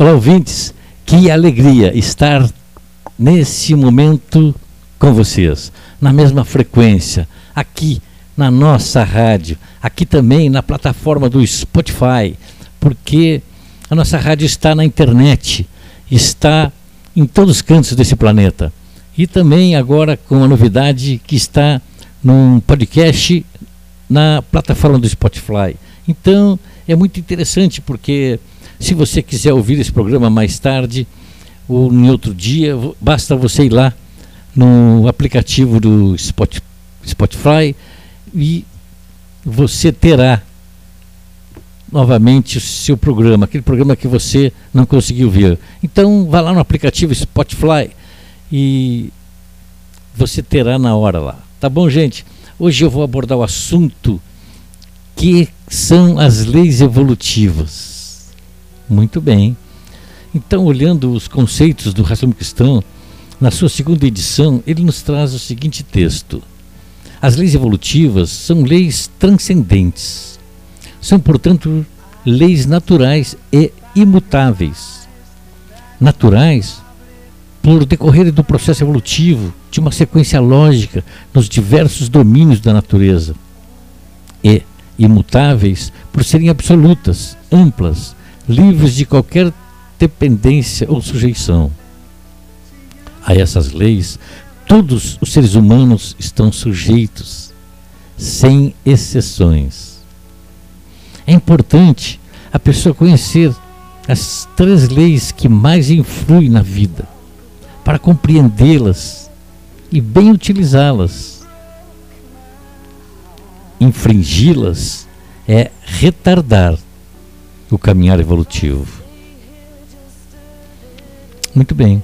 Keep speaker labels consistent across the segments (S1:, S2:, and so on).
S1: Olá, ouvintes. Que alegria estar nesse momento com vocês, na mesma frequência, aqui na nossa rádio, aqui também na plataforma do Spotify, porque a nossa rádio está na internet, está em todos os cantos desse planeta. E também agora com a novidade que está num podcast na plataforma do Spotify. Então é muito interessante porque se você quiser ouvir esse programa mais tarde ou em outro dia, basta você ir lá no aplicativo do Spotify e você terá novamente o seu programa, aquele programa que você não conseguiu ver. Então vá lá no aplicativo Spotify e você terá na hora lá. Tá bom, gente? Hoje eu vou abordar o assunto que são as leis evolutivas. Muito bem. Então, olhando os conceitos do raciocínio cristão, na sua segunda edição, ele nos traz o seguinte texto: As leis evolutivas são leis transcendentes. São, portanto, leis naturais e imutáveis. Naturais por decorrer do processo evolutivo, de uma sequência lógica nos diversos domínios da natureza. E imutáveis por serem absolutas, amplas, livres de qualquer dependência ou sujeição. A essas leis, todos os seres humanos estão sujeitos, sem exceções. É importante a pessoa conhecer as três leis que mais influem na vida para compreendê-las e bem utilizá-las. Infringi-las é retardar o caminhar evolutivo. Muito bem.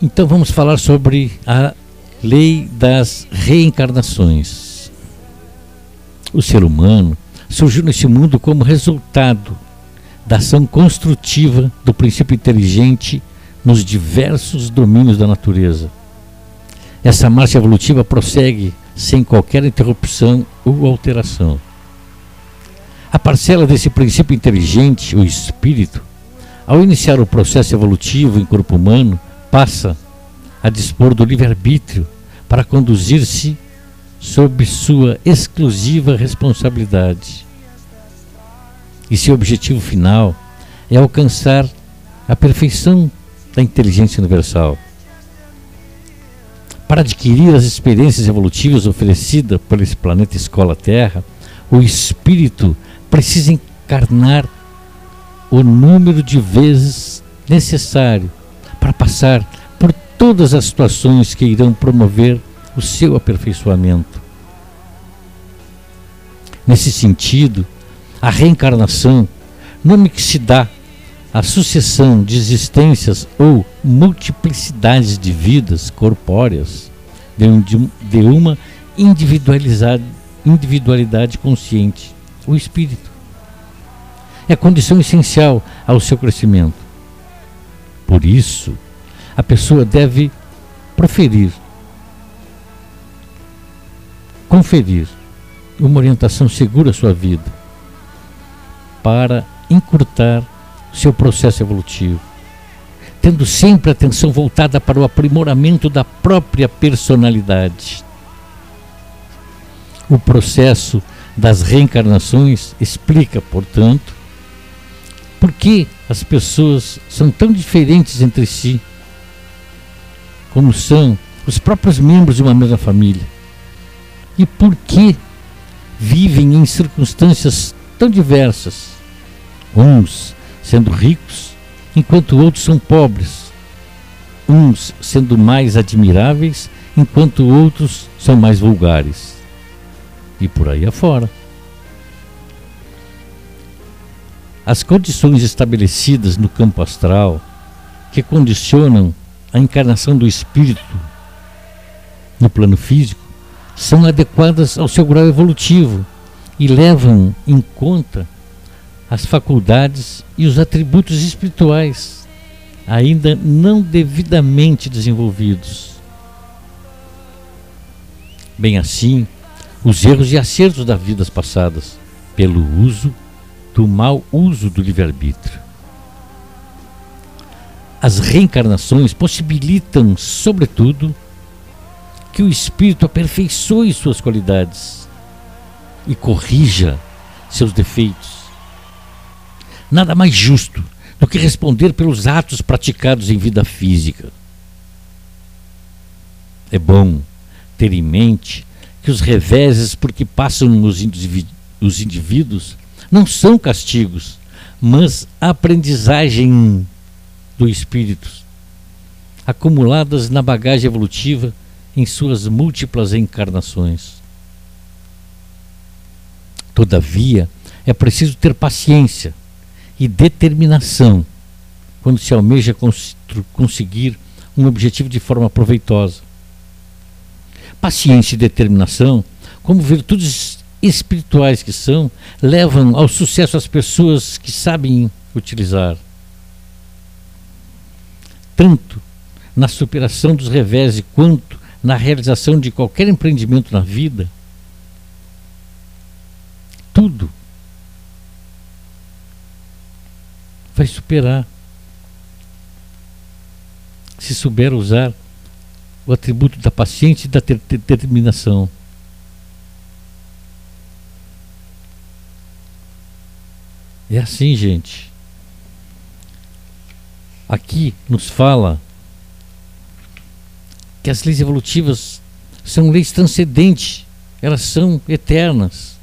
S1: Então vamos falar sobre a lei das reencarnações. O ser humano surgiu nesse mundo como resultado da ação construtiva do princípio inteligente nos diversos domínios da natureza. Essa marcha evolutiva prossegue sem qualquer interrupção ou alteração. A parcela desse princípio inteligente, o espírito, ao iniciar o processo evolutivo em corpo humano, passa a dispor do livre-arbítrio para conduzir-se sob sua exclusiva responsabilidade. E seu objetivo final é alcançar a perfeição da inteligência universal. Para adquirir as experiências evolutivas oferecidas por esse planeta Escola Terra, o espírito precisa encarnar o número de vezes necessário para passar por todas as situações que irão promover o seu aperfeiçoamento. Nesse sentido, a reencarnação, nome que se dá a sucessão de existências ou multiplicidades de vidas corpóreas de uma individualidade, consciente, o espírito. É condição essencial ao seu crescimento. Por isso, a pessoa deve proferir, conferir uma orientação segura à sua vida para encurtar seu processo evolutivo, tendo sempre atenção voltada para o aprimoramento da própria personalidade. O processo das reencarnações explica, portanto, por que as pessoas são tão diferentes entre si, como são os próprios membros de uma mesma família, e por que vivem em circunstâncias tão diversas. Uns sendo ricos, enquanto outros são pobres, uns sendo mais admiráveis, enquanto outros são mais vulgares. E por aí afora. As condições estabelecidas no campo astral, que condicionam a encarnação do espírito no plano físico, são adequadas ao seu grau evolutivo e levam em conta as faculdades e os atributos espirituais ainda não devidamente desenvolvidos. Bem assim, os erros e acertos das vidas passadas, pelo uso do mau uso do livre-arbítrio. as reencarnações possibilitam, sobretudo, que o espírito aperfeiçoe suas qualidades e corrija seus defeitos. Nada mais justo do que responder pelos atos praticados em vida física. É bom ter em mente que os reveses por que passam os, os indivíduos não são castigos, mas aprendizagem do espírito, acumuladas na bagagem evolutiva em suas múltiplas encarnações. Todavia, é preciso ter paciência e determinação quando se almeja cons conseguir um objetivo de forma proveitosa. Paciência e determinação, como virtudes espirituais que são, levam ao sucesso as pessoas que sabem utilizar. Tanto na superação dos revés quanto na realização de qualquer empreendimento na vida, tudo vai superar. Se souber usar o atributo da paciência e da determinação. É assim, gente. Aqui nos fala que as leis evolutivas são leis transcendentes, elas são eternas,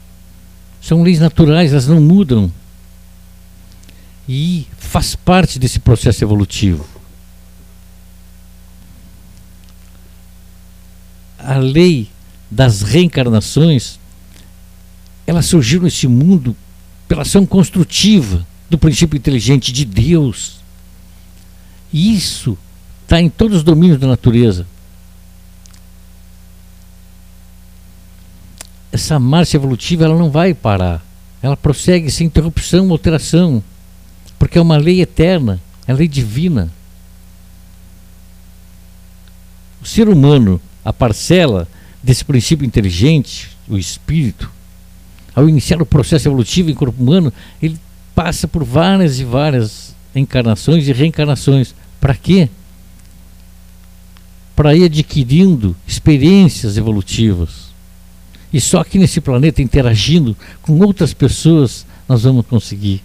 S1: são leis naturais, elas não mudam e faz parte desse processo evolutivo. A lei das reencarnações, ela surgiu nesse mundo pela ação construtiva do princípio inteligente de Deus. E isso está em todos os domínios da natureza. Essa marcha evolutiva ela não vai parar. Ela prossegue sem interrupção, alteração porque é uma lei eterna, é lei divina. O ser humano, a parcela desse princípio inteligente, o espírito, ao iniciar o processo evolutivo em corpo humano, ele passa por várias e várias encarnações e reencarnações. Para quê? Para ir adquirindo experiências evolutivas. E só aqui nesse planeta, interagindo com outras pessoas, nós vamos conseguir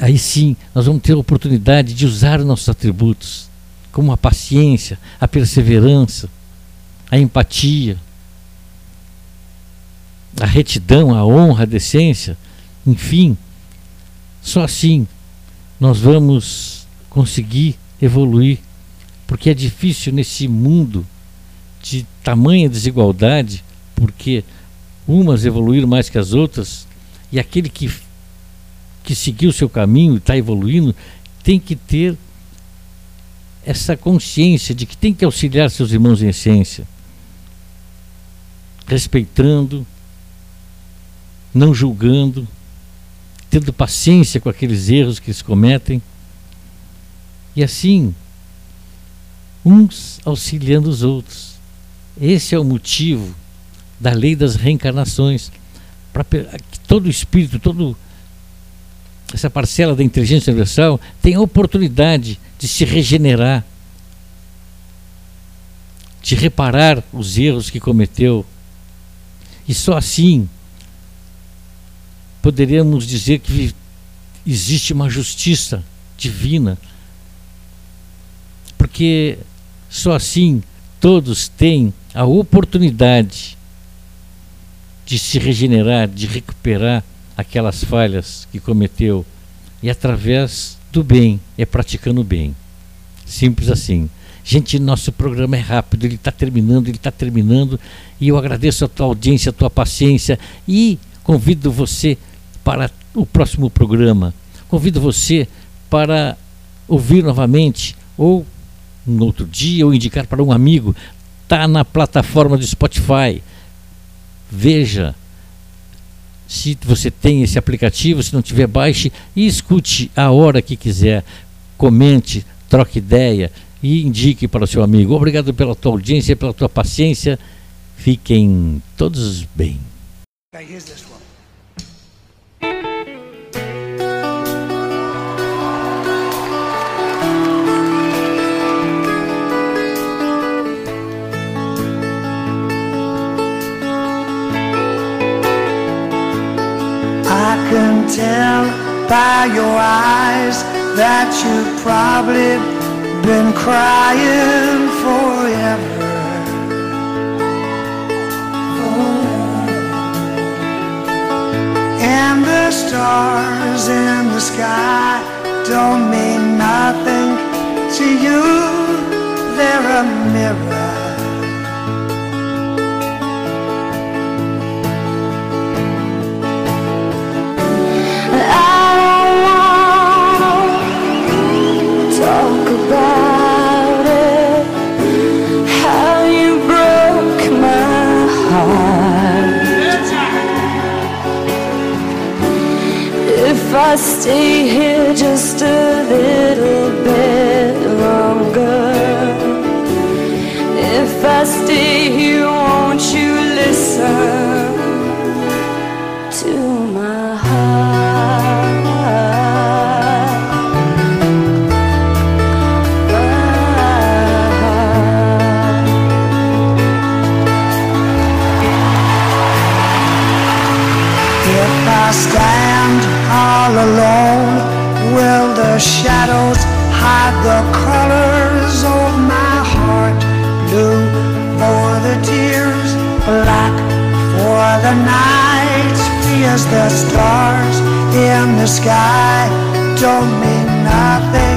S1: aí sim nós vamos ter a oportunidade de usar os nossos atributos, como a paciência, a perseverança, a empatia, a retidão, a honra, a decência, enfim. Só assim nós vamos conseguir evoluir, porque é difícil nesse mundo de tamanha desigualdade, porque umas evoluíram mais que as outras, e aquele que que seguiu o seu caminho e está evoluindo, tem que ter essa consciência de que tem que auxiliar seus irmãos em essência, respeitando, não julgando, tendo paciência com aqueles erros que eles cometem, e assim, uns auxiliando os outros. Esse é o motivo da lei das reencarnações, para que todo espírito, todo essa parcela da inteligência universal tem a oportunidade de se regenerar, de reparar os erros que cometeu. E só assim poderíamos dizer que existe uma justiça divina. Porque só assim todos têm a oportunidade de se regenerar, de recuperar aquelas falhas que cometeu e através do bem, é praticando o bem. Simples assim. Gente, nosso programa é rápido, ele está terminando, ele está terminando, e eu agradeço a tua audiência, a tua paciência e convido você para o próximo programa. Convido você para ouvir novamente, ou no outro dia, ou indicar para um amigo. Está na plataforma do Spotify. Veja, se você tem esse aplicativo, se não tiver, baixe e escute a hora que quiser. Comente, troque ideia e indique para o seu amigo. Obrigado pela tua audiência, pela tua paciência. Fiquem todos bem.
S2: By your eyes that you've probably been crying forever. Oh. And the stars in the sky don't mean nothing to you. They're a mirror.
S3: I stay here just a
S2: Fears the stars in the sky. Don't mean nothing